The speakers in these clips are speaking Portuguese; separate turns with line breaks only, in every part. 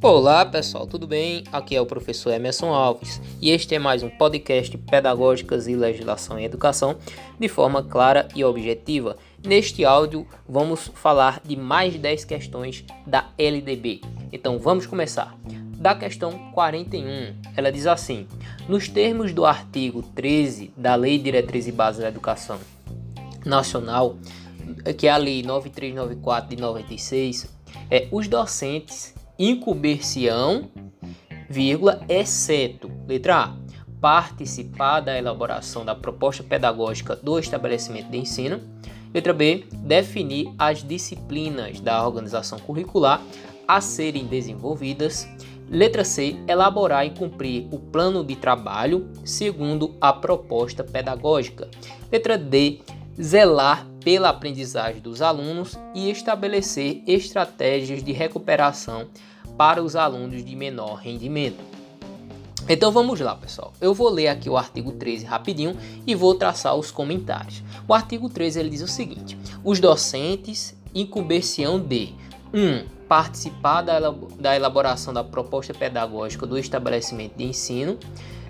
Olá pessoal, tudo bem? Aqui é o professor Emerson Alves e este é mais um podcast Pedagógicas e Legislação em Educação de forma clara e objetiva. Neste áudio vamos falar de mais de 10 questões da LDB. Então vamos começar. Da questão 41, ela diz assim: Nos termos do artigo 13 da Lei Diretriz e Base da Educação Nacional, que é a Lei 9394 de 96, é, os docentes incumbência, vírgula, exceto, letra A, participar da elaboração da proposta pedagógica do estabelecimento de ensino. Letra B, definir as disciplinas da organização curricular a serem desenvolvidas. Letra C, elaborar e cumprir o plano de trabalho segundo a proposta pedagógica. Letra D, zelar pela aprendizagem dos alunos e estabelecer estratégias de recuperação para os alunos de menor rendimento. Então vamos lá, pessoal. Eu vou ler aqui o artigo 13 rapidinho e vou traçar os comentários. O artigo 13 ele diz o seguinte: os docentes incumbênciam de 1. Um, participar da elaboração da proposta pedagógica do estabelecimento de ensino.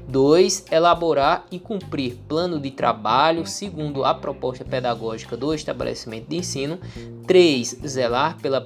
2. Elaborar e cumprir plano de trabalho segundo a proposta pedagógica do estabelecimento de ensino. 3. Zelar pela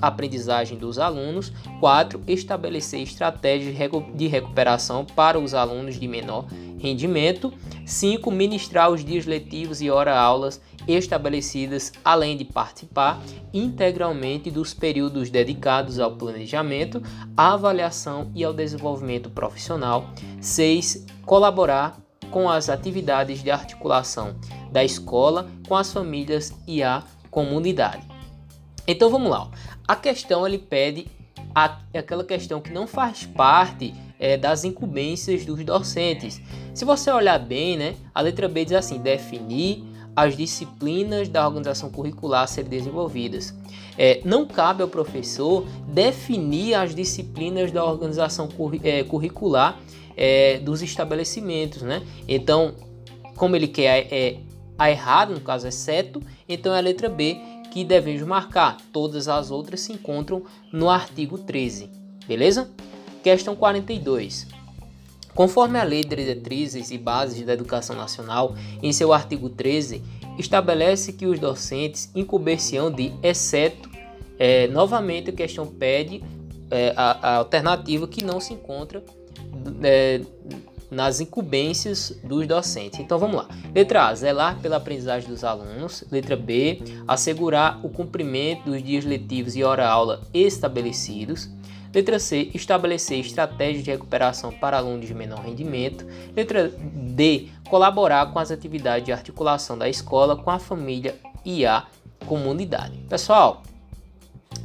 aprendizagem dos alunos. 4. Estabelecer estratégias de recuperação para os alunos de menor rendimento. 5. Ministrar os dias letivos e hora-aulas estabelecidas, além de participar integralmente dos períodos dedicados ao planejamento, à avaliação e ao desenvolvimento profissional. 6. Colaborar com as atividades de articulação da escola com as famílias e a comunidade. Então vamos lá. A questão ele pede a, aquela questão que não faz parte é, das incumbências dos docentes. Se você olhar bem, né, a letra B diz assim: definir as disciplinas da organização curricular a serem desenvolvidas. É, não cabe ao professor definir as disciplinas da organização é, curricular é, dos estabelecimentos, né? Então, como ele quer é, a errado, no caso é certo, então é a letra B que devemos marcar. Todas as outras se encontram no artigo 13, beleza? Questão 42. Conforme a Lei de Diretrizes e Bases da Educação Nacional, em seu artigo 13, estabelece que os docentes incumber-se-ão de, exceto, é, novamente a questão pede é, a, a, alternativa que não se encontra é, nas incumbências dos docentes. Então vamos lá. Letra A, zelar pela aprendizagem dos alunos. Letra B, assegurar o cumprimento dos dias letivos e hora-aula estabelecidos. Letra C, estabelecer estratégias de recuperação para alunos de menor rendimento. Letra D, colaborar com as atividades de articulação da escola com a família e a comunidade. Pessoal,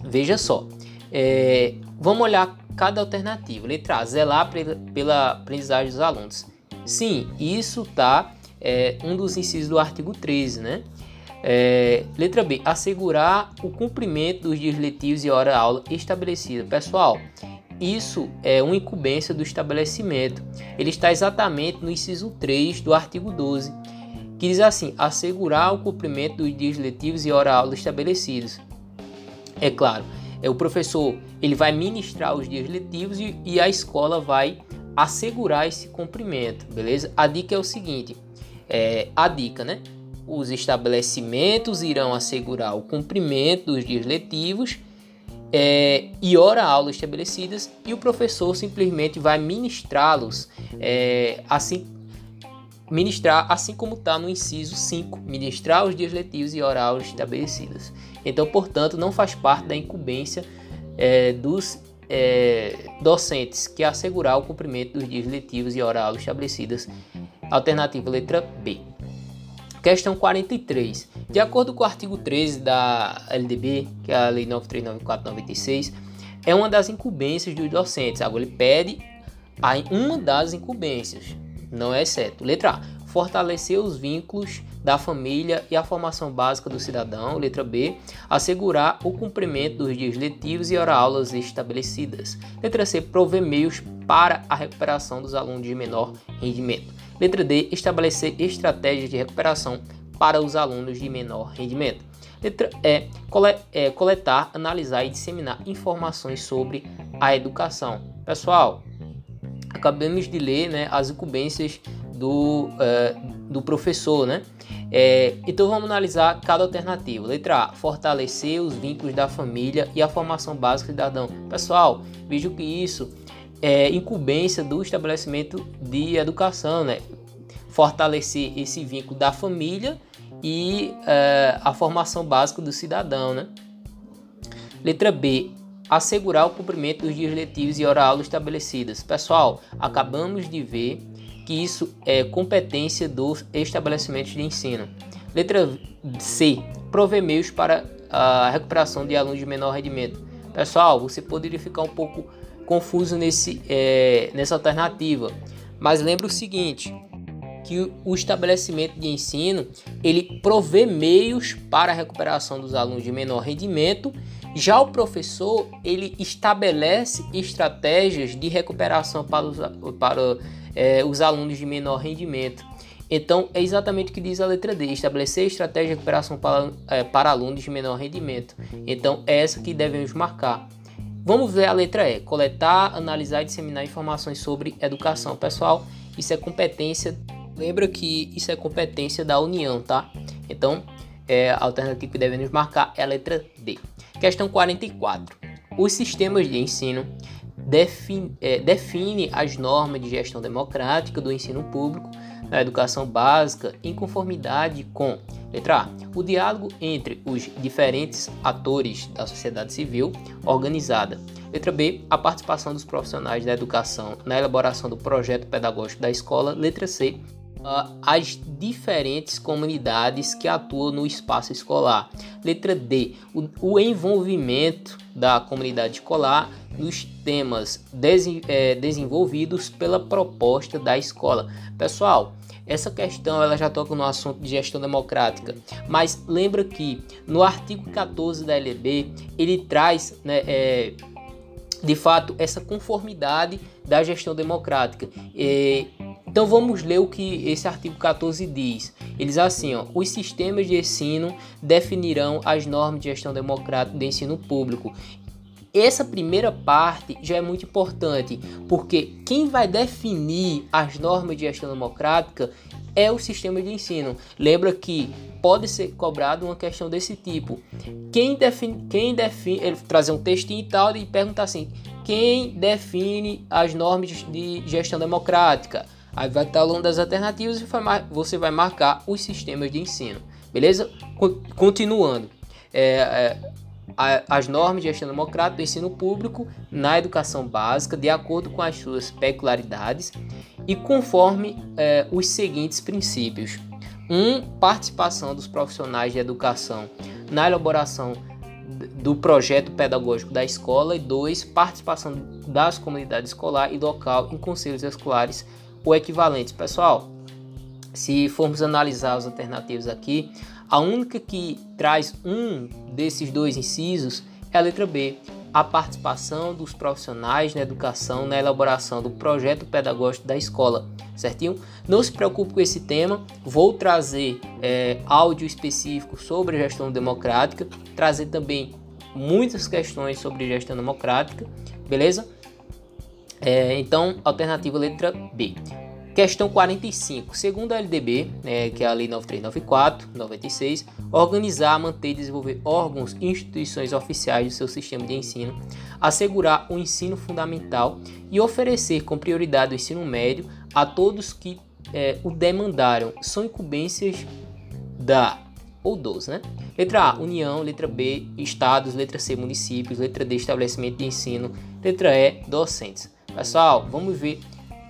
veja só, é, vamos olhar cada alternativa. Letra A, zelar pela aprendizagem dos alunos. Sim, isso está é, um dos incisos do artigo 13, né? É, letra B, assegurar o cumprimento dos dias letivos e hora-aula estabelecida. Pessoal, isso é uma incumbência do estabelecimento. Ele está exatamente no inciso 3 do artigo 12, que diz assim: assegurar o cumprimento dos dias letivos e hora-aula estabelecidos. É claro, é o professor ele vai ministrar os dias letivos e, e a escola vai assegurar esse cumprimento, beleza? A dica é o seguinte: é, a dica, né? Os estabelecimentos irão assegurar o cumprimento dos dias letivos é, e hora-aula estabelecidas e o professor simplesmente vai ministrá-los é, assim ministrar assim como está no inciso 5, ministrar os dias letivos e hora-aula estabelecidas. Então, portanto, não faz parte da incumbência é, dos é, docentes que assegurar o cumprimento dos dias letivos e hora-aula estabelecidas. Alternativa letra B. Questão 43. De acordo com o artigo 13 da LDB, que é a Lei 939496, é uma das incumbências dos docentes. Agora ele pede uma das incumbências, não é certo. Letra A. Fortalecer os vínculos da família e a formação básica do cidadão. Letra B. Assegurar o cumprimento dos dias letivos e hora-aulas estabelecidas. Letra C. Prover meios para a recuperação dos alunos de menor rendimento. Letra D. Estabelecer estratégias de recuperação para os alunos de menor rendimento. Letra E, é, coletar, analisar e disseminar informações sobre a educação. Pessoal, acabamos de ler né, as incumbências do, uh, do professor, né? É, então vamos analisar cada alternativa. Letra A, fortalecer os vínculos da família e a formação básica do cidadão. Pessoal, vejo que isso é incumbência do estabelecimento de educação, né? Fortalecer esse vínculo da família e é, a formação básica do cidadão, né? Letra B, assegurar o cumprimento dos dias letivos e hora-aula estabelecidas. Pessoal, acabamos de ver que isso é competência dos estabelecimentos de ensino. Letra C. Prover meios para a recuperação de alunos de menor rendimento. Pessoal, você poderia ficar um pouco confuso nesse, é, nessa alternativa, mas lembre o seguinte, que o estabelecimento de ensino ele provê meios para a recuperação dos alunos de menor rendimento já o professor ele estabelece estratégias de recuperação para os, para, é, os alunos de menor rendimento. Então é exatamente o que diz a letra D: estabelecer estratégia de recuperação para, é, para alunos de menor rendimento. Então é essa que devemos marcar. Vamos ver a letra E: coletar, analisar e disseminar informações sobre educação. Pessoal, isso é competência. Lembra que isso é competência da União, tá? Então é, a alternativa que devemos marcar é a letra D. Questão 44. Os sistemas de ensino define, é, define as normas de gestão democrática do ensino público na educação básica em conformidade com letra A, o diálogo entre os diferentes atores da sociedade civil organizada. Letra B, a participação dos profissionais da educação na elaboração do projeto pedagógico da escola. Letra C, uh, as diferentes comunidades que atuam no espaço escolar. Letra D, o, o envolvimento da comunidade escolar nos temas des, é, desenvolvidos pela proposta da escola. Pessoal, essa questão ela já toca no assunto de gestão democrática, mas lembra que no artigo 14 da LB ele traz né, é, de fato essa conformidade da gestão democrática. É, então vamos ler o que esse artigo 14 diz. Eles assim, ó, os sistemas de ensino definirão as normas de gestão democrática do ensino público. Essa primeira parte já é muito importante, porque quem vai definir as normas de gestão democrática é o sistema de ensino. Lembra que pode ser cobrado uma questão desse tipo. Quem define, quem define, ele trazer um textinho e tal e perguntar assim: quem define as normas de gestão democrática? Aí vai estar ao longo das alternativas e você vai marcar os sistemas de ensino. Beleza? Continuando. É, é, as normas de gestão democrática do ensino público na educação básica, de acordo com as suas peculiaridades e conforme é, os seguintes princípios: 1. Um, participação dos profissionais de educação na elaboração do projeto pedagógico da escola e 2. Participação das comunidades escolar e local em conselhos escolares ou equivalentes. Pessoal, se formos analisar as alternativas aqui, a única que traz um desses dois incisos é a letra B, a participação dos profissionais na educação na elaboração do projeto pedagógico da escola, certinho? Não se preocupe com esse tema, vou trazer é, áudio específico sobre gestão democrática, trazer também muitas questões sobre gestão democrática, beleza? É, então, alternativa letra B. Questão 45. Segundo a LDB, né, que é a Lei 9394, 96, organizar, manter e desenvolver órgãos e instituições oficiais do seu sistema de ensino, assegurar o ensino fundamental e oferecer com prioridade o ensino médio a todos que é, o demandaram. São incumbências da ou dos, né? Letra A, União, letra B, Estados, letra C, municípios, letra D, estabelecimento de ensino, letra E, docentes. Pessoal, vamos ver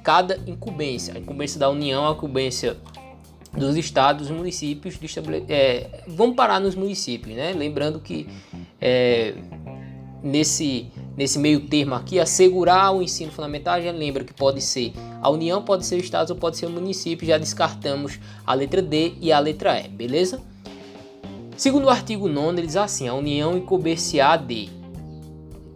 cada incumbência. A incumbência da União, a incumbência dos estados, dos municípios. É, vamos parar nos municípios, né? Lembrando que é, nesse, nesse meio termo aqui, assegurar o ensino fundamental, já lembra que pode ser a União, pode ser o Estado ou pode ser o município. Já descartamos a letra D e a letra E, beleza? Segundo o artigo 9, ele diz assim: a União incumber-se-á de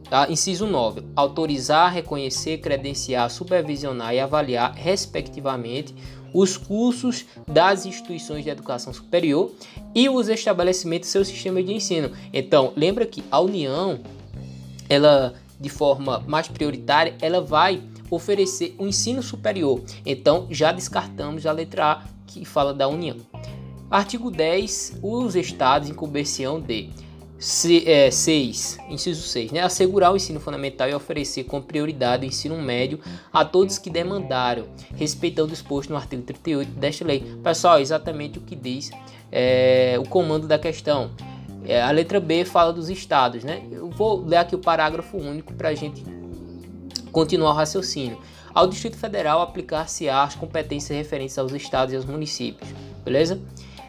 Ah, inciso 9. Autorizar, reconhecer, credenciar, supervisionar e avaliar, respectivamente, os cursos das instituições de educação superior e os estabelecimentos do seu sistema de ensino. Então, lembra que a União, ela de forma mais prioritária, ela vai oferecer o um ensino superior. Então, já descartamos a letra A que fala da União. Artigo 10. Os estados incumbênciam de 6, é, inciso 6, né? assegurar o ensino fundamental e oferecer com prioridade o ensino médio a todos que demandaram, respeitando o exposto no artigo 38 desta lei. Pessoal, exatamente o que diz é, o comando da questão. É, a letra B fala dos estados, né? Eu vou ler aqui o parágrafo único para a gente continuar o raciocínio. Ao Distrito Federal aplicar-se as competências referentes aos estados e aos municípios, beleza?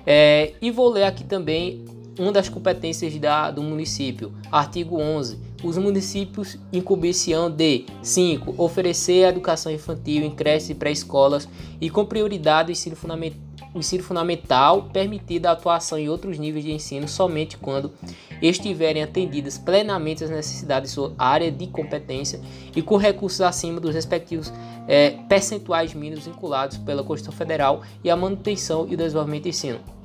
É, e vou ler aqui também uma das competências da, do município. Artigo 11. Os municípios incumbênciam de 5. Oferecer a educação infantil em creches e pré-escolas e com prioridade o ensino, fundament, o ensino fundamental, permitida a atuação em outros níveis de ensino somente quando estiverem atendidas plenamente as necessidades de sua área de competência e com recursos acima dos respectivos é, percentuais mínimos vinculados pela Constituição Federal e a manutenção e o desenvolvimento do ensino.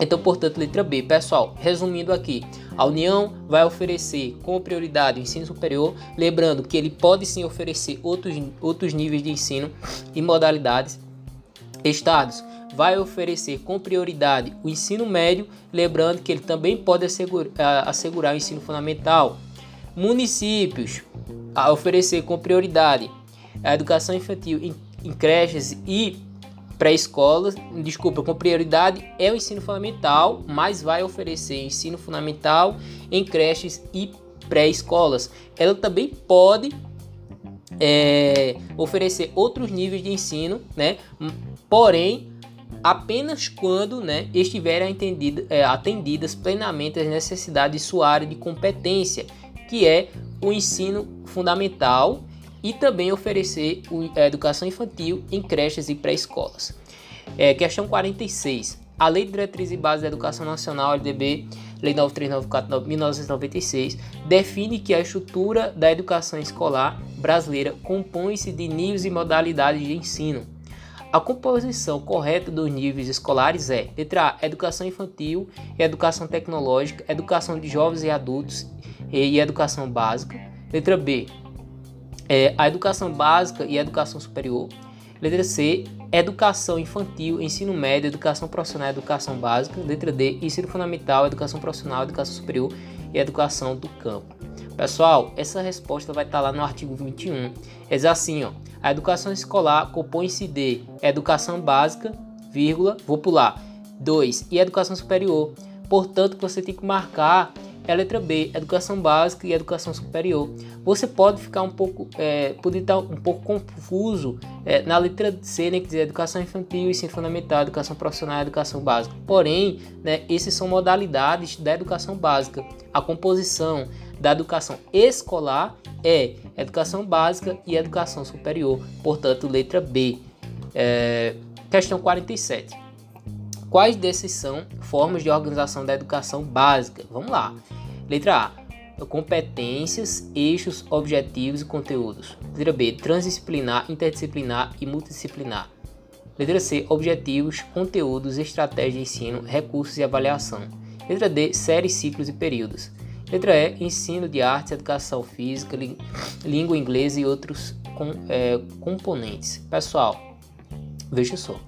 Então, portanto, letra B. Pessoal, resumindo aqui, a União vai oferecer com prioridade o ensino superior, lembrando que ele pode sim oferecer outros, outros níveis de ensino e modalidades. Estados vai oferecer com prioridade o ensino médio, lembrando que ele também pode assegurar, assegurar o ensino fundamental. Municípios a oferecer com prioridade a educação infantil em, em creches e pré-escolas, desculpa, com prioridade é o ensino fundamental, mas vai oferecer ensino fundamental em creches e pré-escolas. Ela também pode é, oferecer outros níveis de ensino, né? Porém, apenas quando né, estiverem atendidas, é, atendidas plenamente as necessidades de sua área de competência, que é o ensino fundamental e também oferecer a educação infantil em creches e pré-escolas. É, questão 46. A Lei de Diretriz e Base da Educação Nacional, LDB, Lei 9394 de 1996, define que a estrutura da educação escolar brasileira compõe-se de níveis e modalidades de ensino. A composição correta dos níveis escolares é: letra A, educação infantil e educação tecnológica, educação de jovens e adultos e educação básica. Letra B, é, a educação básica e a educação superior. Letra C, educação infantil, ensino médio, educação profissional, educação básica. Letra D, ensino fundamental, educação profissional, educação superior e educação do campo. Pessoal, essa resposta vai estar lá no artigo 21. É assim, ó. A educação escolar compõe-se de educação básica, vírgula, vou pular, 2, e educação superior. Portanto, você tem que marcar é a letra B, educação básica e educação superior. Você pode ficar um pouco, é, pode estar um pouco confuso é, na letra C, né, que diz educação infantil, ensino fundamental, educação profissional, educação básica. Porém, né, essas são modalidades da educação básica. A composição da educação escolar é educação básica e educação superior. Portanto, letra B. É, questão 47. Quais desses são formas de organização da educação básica? Vamos lá. Letra A. Competências, eixos, objetivos e conteúdos. Letra B. Transdisciplinar, interdisciplinar e multidisciplinar. Letra C. Objetivos, conteúdos, estratégia de ensino, recursos e avaliação. Letra D. Séries, ciclos e períodos. Letra E. Ensino de artes, educação física, língua inglesa e outros com, é, componentes. Pessoal, veja só.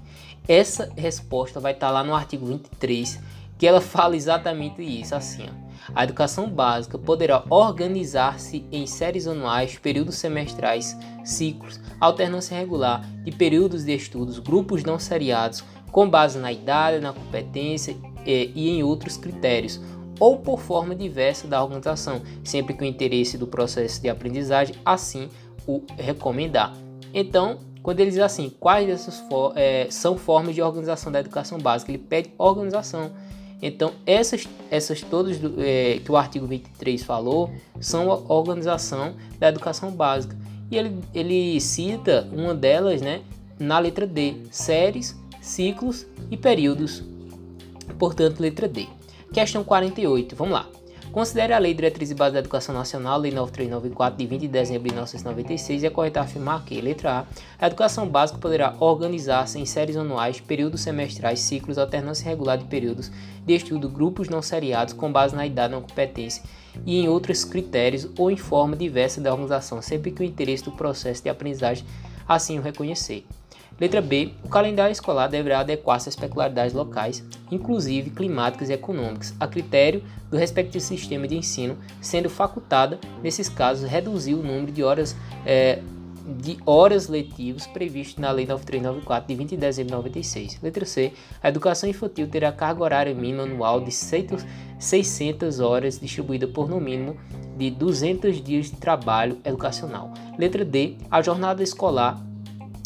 Essa resposta vai estar lá no artigo 23, que ela fala exatamente isso, assim, ó. A educação básica poderá organizar-se em séries anuais, períodos semestrais, ciclos, alternância regular de períodos de estudos, grupos não seriados, com base na idade, na competência e, e em outros critérios, ou por forma diversa da organização, sempre que o interesse do processo de aprendizagem assim o recomendar. Então, quando ele diz assim, quais dessas for é, são formas de organização da educação básica, ele pede organização então, essas, essas todas é, que o artigo 23 falou são a organização da educação básica. E ele, ele cita uma delas né, na letra D: séries, ciclos e períodos. Portanto, letra D. Questão 48, vamos lá. Considere a Lei Diretriz e Base da Educação Nacional, Lei 9394, de 20 de dezembro de 1996, e é correto afirmar que, letra A, a educação básica poderá organizar-se em séries anuais, períodos semestrais, ciclos, alternância regular de períodos de estudo, grupos não seriados com base na idade ou competência e em outros critérios ou em forma diversa da organização, sempre que o interesse do processo de aprendizagem assim o reconhecer. Letra B. O calendário escolar deverá adequar-se às peculiaridades locais, inclusive climáticas e econômicas, a critério do respectivo sistema de ensino, sendo facultada, nesses casos, reduzir o número de horas, é, de horas letivas previsto na Lei 9394 de 20 de dezembro de 96. Letra C. A educação infantil terá carga horária mínima anual de 600 horas, distribuída por no mínimo de 200 dias de trabalho educacional. Letra D. A jornada escolar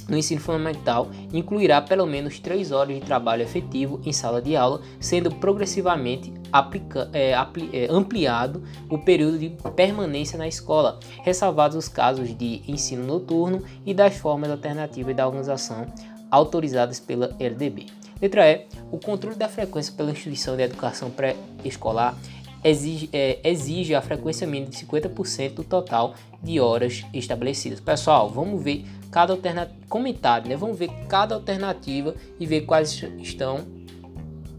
no ensino fundamental incluirá pelo menos 3 horas de trabalho efetivo em sala de aula, sendo progressivamente aplica, é, é, ampliado o período de permanência na escola, ressalvados os casos de ensino noturno e das formas alternativas da organização autorizadas pela LDB. Letra E. O controle da frequência pela instituição de educação pré-escolar exige, é, exige a frequência mínima de 50% do total de horas estabelecidas. Pessoal, vamos ver cada alternativa, comentário, né? Vamos ver cada alternativa e ver quais estão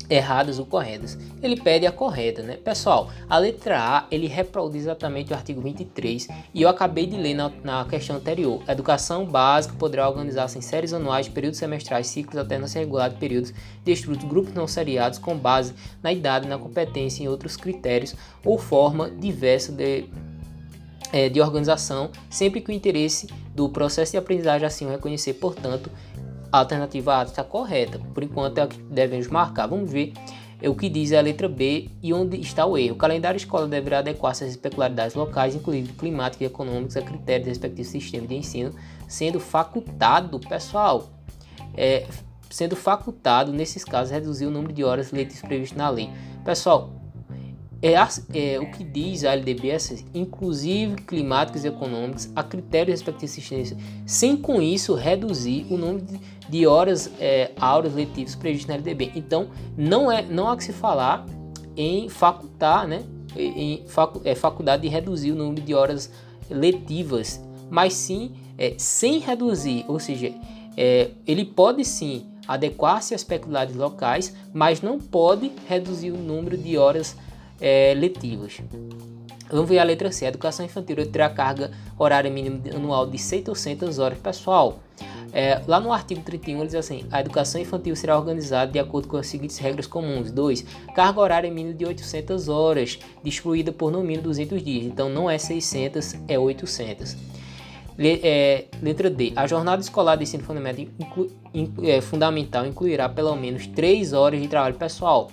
erradas ou corretas. Ele pede a correta, né? Pessoal, a letra A, ele reproduz exatamente o artigo 23 e eu acabei de ler na, na questão anterior. Educação básica poderá organizar-se em séries anuais, períodos semestrais, ciclos, alternância regular de períodos de estudos, grupos não seriados com base na idade, na competência e outros critérios ou forma diversa de é, de organização, sempre que o interesse do processo de aprendizagem assim o reconhecer, portanto, a alternativa A está correta. Por enquanto é o que devemos marcar. Vamos ver é o que diz a letra B e onde está o erro. O calendário escola deverá adequar-se às peculiaridades locais, incluindo climáticas e econômicas, a critérios do respectivo sistema de ensino, sendo facultado, pessoal, é, sendo facultado, nesses casos, reduzir o número de horas letivas previsto na lei. Pessoal, é, é, o que diz a LDBS, inclusive climáticos e econômicos, a critérios respectivos de assistência, sem com isso reduzir o número de, de horas é, aulas letivas previstas na LDB. Então, não, é, não há que se falar em facultar, né, em facu, é, faculdade de reduzir o número de horas letivas, mas sim é, sem reduzir, ou seja, é, ele pode sim adequar-se às peculiaridades locais, mas não pode reduzir o número de horas é, letivas. Vamos ver a letra C. A educação infantil terá carga horária mínima anual de 600 horas. Pessoal, é, lá no artigo 31 ele diz assim: a educação infantil será organizada de acordo com as seguintes regras comuns. 2. Carga horária mínima de 800 horas, distribuída por no mínimo 200 dias. Então não é 600, é 800. Le, é, letra D. A jornada escolar de ensino fundamental, inclu, é, fundamental incluirá pelo menos 3 horas de trabalho pessoal.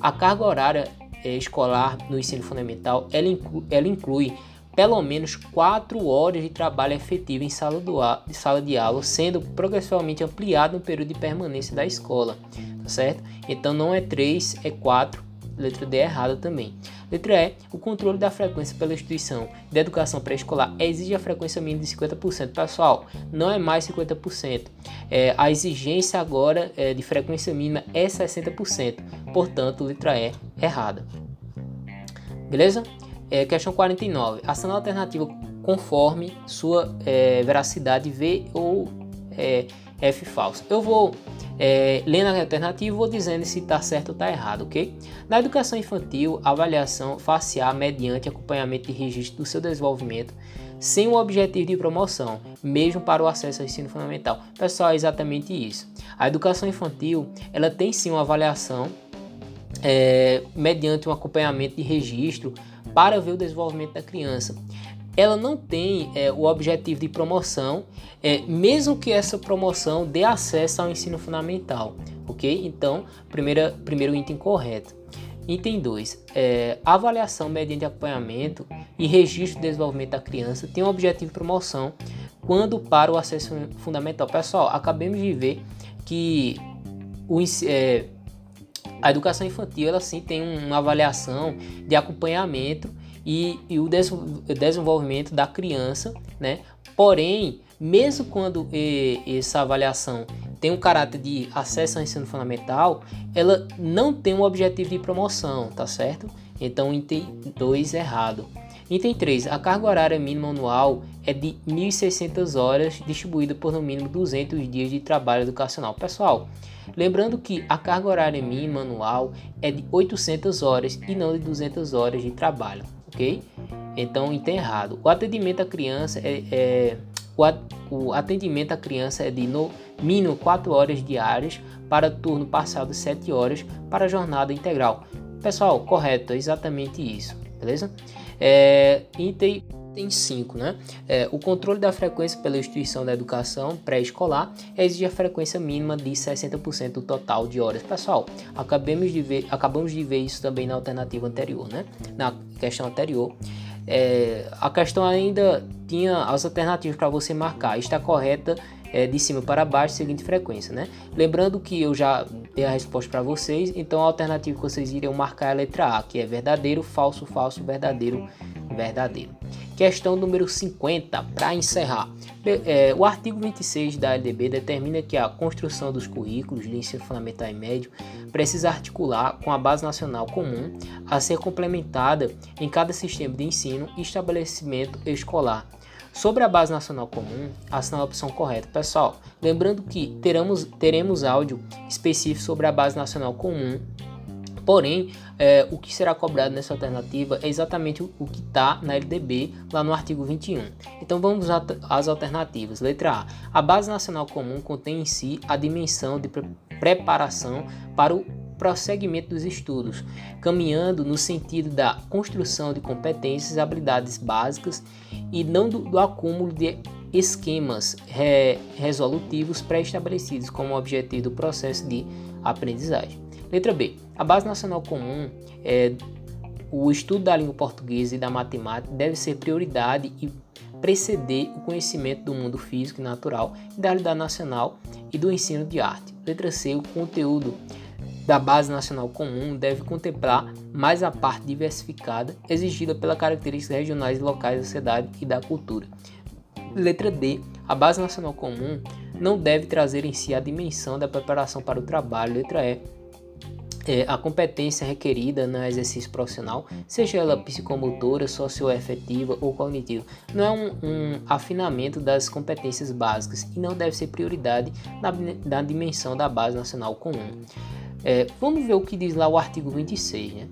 A carga horária escolar no ensino fundamental, ela, inclui, ela inclui pelo menos 4 horas de trabalho efetivo em sala, do, de sala de aula, sendo progressivamente ampliado no período de permanência da escola, tá certo? Então não é 3, é 4 Letra D é errada também. Letra E, o controle da frequência pela instituição de educação pré-escolar exige a frequência mínima de 50%. Pessoal, não é mais 50%. É, a exigência agora é, de frequência mínima é 60%. Portanto, letra E errada. Beleza? É, questão 49. Ação alternativa conforme sua é, veracidade V ou é, F falso. Eu vou é, lendo a alternativa, vou dizendo se está certo ou está errado, ok? Na educação infantil, a avaliação facial mediante acompanhamento e registro do seu desenvolvimento, sem o objetivo de promoção, mesmo para o acesso ao ensino fundamental. Pessoal, é exatamente isso. A educação infantil, ela tem sim uma avaliação é, mediante um acompanhamento e registro para ver o desenvolvimento da criança ela não tem é, o objetivo de promoção, é, mesmo que essa promoção dê acesso ao ensino fundamental, ok? Então, primeira, primeiro item correto. Item 2. É, avaliação mediante acompanhamento e registro de desenvolvimento da criança tem o objetivo de promoção quando para o acesso fundamental. Pessoal, acabamos de ver que o, é, a educação infantil ela sim tem uma avaliação de acompanhamento e, e o des desenvolvimento da criança, né? Porém, mesmo quando e, essa avaliação tem um caráter de acesso ao ensino fundamental, ela não tem um objetivo de promoção, tá certo? Então, item 2 errado. Item 3. A carga horária mínima anual é de 1.600 horas, distribuída por no mínimo 200 dias de trabalho educacional. Pessoal, lembrando que a carga horária mínima anual é de 800 horas e não de 200 horas de trabalho, ok? Então, item errado. O atendimento à criança é, é o atendimento à criança é de no mínimo 4 horas diárias para turno parcial de 7 horas para jornada integral. Pessoal, correto, é exatamente isso, beleza? É, tem 5, né? É, o controle da frequência pela instituição da educação pré-escolar exige a frequência mínima de 60% do total de horas. Pessoal, acabamos de, ver, acabamos de ver isso também na alternativa anterior, né? Na questão anterior. É, a questão ainda tinha as alternativas para você marcar. Está correta é, de cima para baixo, seguinte frequência, né? Lembrando que eu já dei a resposta para vocês, então a alternativa que vocês iriam marcar é a letra A, que é verdadeiro, falso, falso, verdadeiro, verdadeiro. Questão número 50, para encerrar. É, o artigo 26 da LDB determina que a construção dos currículos de ensino fundamental e médio precisa articular com a base nacional comum a ser complementada em cada sistema de ensino e estabelecimento escolar Sobre a base nacional comum, assina a opção correta. Pessoal, lembrando que teremos, teremos áudio específico sobre a base nacional comum, porém, é, o que será cobrado nessa alternativa é exatamente o, que está na LDB, lá no artigo 21. Então vamos às alternativas. Letra A. A base nacional comum contém em si a dimensão de pre preparação para o prosseguimento dos estudos, caminhando no sentido da construção de competências e habilidades básicas e não do, do acúmulo de esquemas re, resolutivos pré-estabelecidos como objetivo do processo de aprendizagem. Letra B. A Base Nacional Comum é o estudo da língua portuguesa e da matemática deve ser prioridade e preceder o conhecimento do mundo físico e natural, da realidade nacional e do ensino de arte. Letra C. O conteúdo da Base Nacional Comum deve contemplar mais a parte diversificada exigida pelas características regionais e locais da sociedade e da cultura. Letra D. A Base Nacional Comum não deve trazer em si a dimensão da preparação para o trabalho. Letra E. É, a competência requerida no exercício profissional, seja ela psicomotora, socioafetiva ou cognitiva, não é um, um, afinamento das competências básicas e não deve ser prioridade na, na dimensão da base nacional comum. É, vamos ver o que diz lá o artigo 26. Né?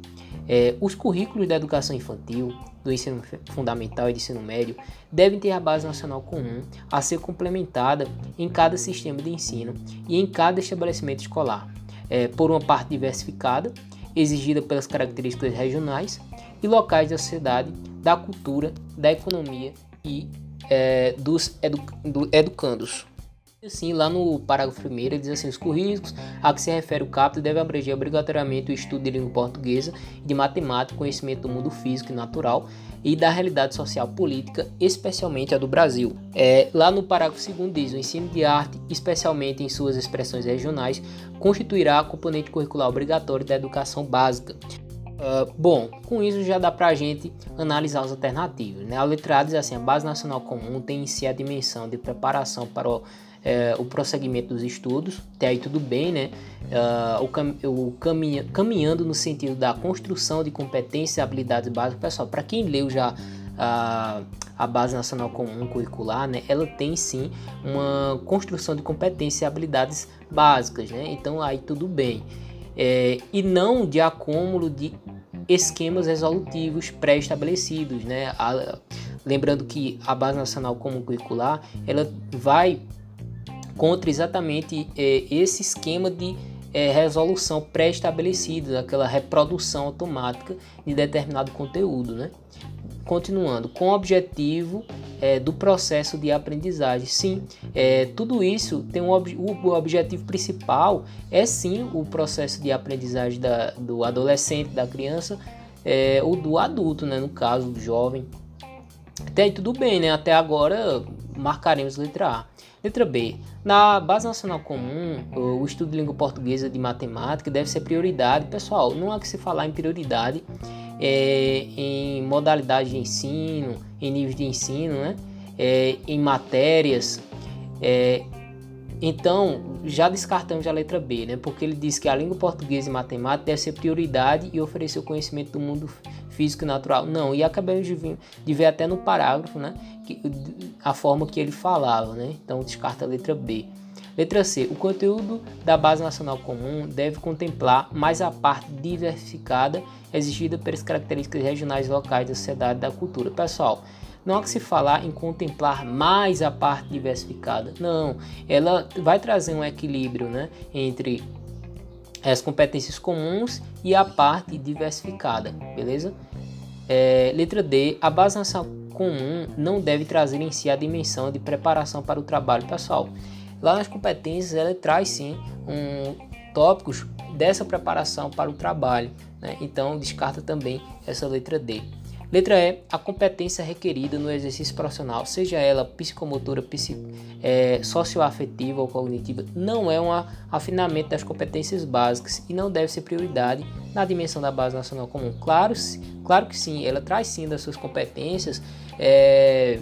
É, os currículos da educação infantil, do ensino fundamental e do ensino médio devem ter a base nacional comum a ser complementada em cada sistema de ensino e em cada estabelecimento escolar, é, por uma parte diversificada, exigida pelas características regionais e locais da sociedade, da cultura, da economia e é, dos edu do educandos. Assim, lá no parágrafo 1 ele diz assim: os currículos a que se refere o capítulo devem abranger obrigatoriamente o estudo de língua portuguesa, de matemática, conhecimento do mundo físico e natural e da realidade social política, especialmente a do Brasil. É, lá no parágrafo 2 diz: o ensino de arte, especialmente em suas expressões regionais, constituirá a componente curricular obrigatória da educação básica. Uh, bom, com isso já dá para a gente analisar as alternativas. Né? A letra A diz assim: a Base Nacional Comum tem em si a dimensão de preparação para o é, o prosseguimento dos estudos, até aí tudo bem, né? Uh, o, cam o caminha caminhando no sentido da construção de competências e habilidades básicas. Pessoal, para quem leu já a, a Base Nacional Comum Curricular, né? Ela tem sim uma construção de competências e habilidades básicas, né? Então aí tudo bem. É, e não de acúmulo de esquemas resolutivos pré-estabelecidos, né? A, lembrando que a Base Nacional Comum Curricular ela vai contra exatamente é, esse esquema de é, resolução pré-estabelecido, aquela reprodução automática de determinado conteúdo. Né? Continuando, com o objetivo é, do processo de aprendizagem. Sim, é, tudo isso tem um ob o objetivo principal é sim o processo de aprendizagem da, do adolescente, da criança é, ou do adulto, né? no caso, do jovem. Até aí tudo bem, né? Até agora marcaremos letra A. Letra B. Na Base Nacional Comum, o estudo de língua portuguesa de matemática deve ser prioridade. Pessoal, não há que se falar em prioridade é, em modalidade de ensino, em níveis de ensino, né? É, em matérias. É, Então, já descartamos a letra B, né? Porque ele diz que a língua portuguesa e matemática deve ser prioridade e oferecer o conhecimento do mundo físico e natural. Não, e acabamos de ver, de ver até no parágrafo, né? Que, a forma que ele falava, né? Então, descarta a letra B. Letra C. O conteúdo da Base Nacional Comum deve contemplar mais a parte diversificada exigida pelas características regionais e locais da sociedade e da cultura. Pessoal, não há que se falar em contemplar mais a parte diversificada. Não, ela vai trazer um equilíbrio né, entre as competências comuns e a parte diversificada, beleza? É, letra D. A base nacional comum não deve trazer em si a dimensão de preparação para o trabalho pessoal. Lá nas competências ela traz sim um, tópicos dessa preparação para o trabalho, né? então descarta também essa letra D. Letra E, a competência requerida no exercício profissional, seja ela psicomotora, psico, é, socioafetiva ou cognitiva, não é um afinamento das competências básicas e não deve ser prioridade na dimensão da base nacional comum. Claro, claro que sim, ela traz sim das suas competências, é,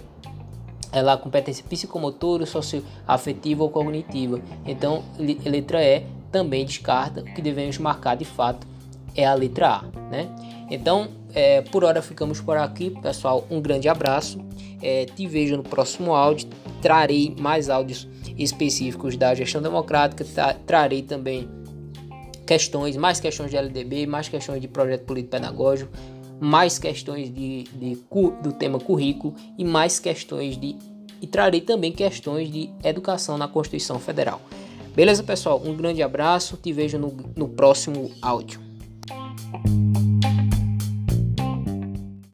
ela a competência psicomotora, socioafetiva ou cognitiva. Então, letra E também descarta, o que devemos marcar de fato é a letra A, né? Então, é, por hora ficamos por aqui, pessoal. Um grande abraço. É, te vejo no próximo áudio. Trarei mais áudios específicos da gestão democrática. Tra trarei também questões, mais questões de LDB, mais questões de projeto político pedagógico, mais questões de, de, do tema currículo e mais questões de. E trarei também questões de educação na Constituição Federal. Beleza, pessoal? Um grande abraço. Te vejo no, no próximo áudio.